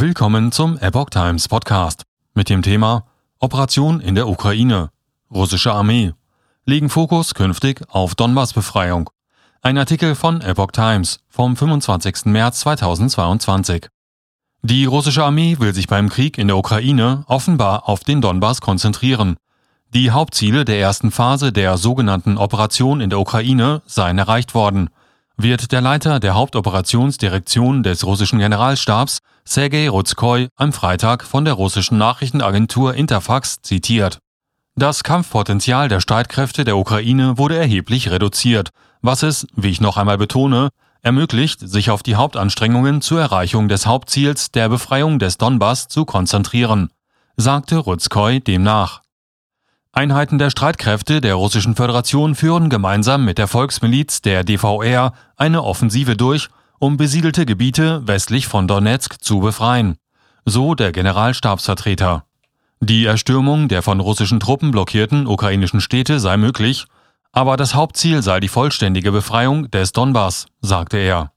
Willkommen zum Epoch Times Podcast mit dem Thema Operation in der Ukraine. Russische Armee. Legen Fokus künftig auf Donbass-Befreiung. Ein Artikel von Epoch Times vom 25. März 2022. Die russische Armee will sich beim Krieg in der Ukraine offenbar auf den Donbass konzentrieren. Die Hauptziele der ersten Phase der sogenannten Operation in der Ukraine seien erreicht worden – wird der Leiter der Hauptoperationsdirektion des russischen Generalstabs, Sergei Ruzkoi, am Freitag von der russischen Nachrichtenagentur Interfax zitiert. Das Kampfpotenzial der Streitkräfte der Ukraine wurde erheblich reduziert, was es, wie ich noch einmal betone, ermöglicht, sich auf die Hauptanstrengungen zur Erreichung des Hauptziels der Befreiung des Donbass zu konzentrieren, sagte Ruzkoi demnach. Einheiten der Streitkräfte der Russischen Föderation führen gemeinsam mit der Volksmiliz der DVR eine Offensive durch, um besiedelte Gebiete westlich von Donetsk zu befreien. So der Generalstabsvertreter. Die Erstürmung der von russischen Truppen blockierten ukrainischen Städte sei möglich, aber das Hauptziel sei die vollständige Befreiung des Donbass, sagte er.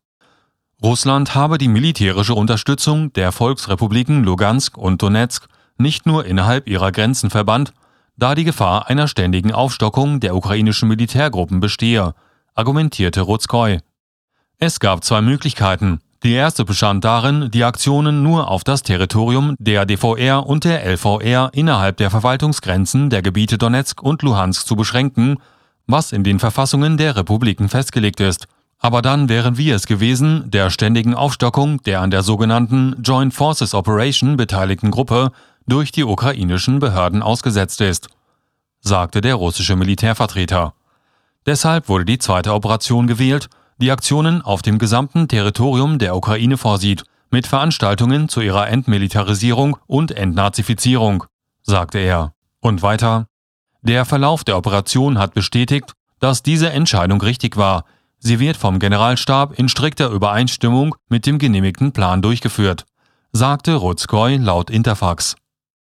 Russland habe die militärische Unterstützung der Volksrepubliken Lugansk und Donetsk nicht nur innerhalb ihrer Grenzen verbannt, da die Gefahr einer ständigen Aufstockung der ukrainischen Militärgruppen bestehe, argumentierte Ruzkoi. Es gab zwei Möglichkeiten. Die erste bestand darin, die Aktionen nur auf das Territorium der DVR und der LVR innerhalb der Verwaltungsgrenzen der Gebiete Donetsk und Luhansk zu beschränken, was in den Verfassungen der Republiken festgelegt ist. Aber dann wären wir es gewesen, der ständigen Aufstockung der an der sogenannten Joint Forces Operation beteiligten Gruppe durch die ukrainischen Behörden ausgesetzt ist, sagte der russische Militärvertreter. Deshalb wurde die zweite Operation gewählt, die Aktionen auf dem gesamten Territorium der Ukraine vorsieht, mit Veranstaltungen zu ihrer Entmilitarisierung und Entnazifizierung, sagte er. Und weiter. Der Verlauf der Operation hat bestätigt, dass diese Entscheidung richtig war. Sie wird vom Generalstab in strikter Übereinstimmung mit dem genehmigten Plan durchgeführt, sagte Rutskoy laut Interfax.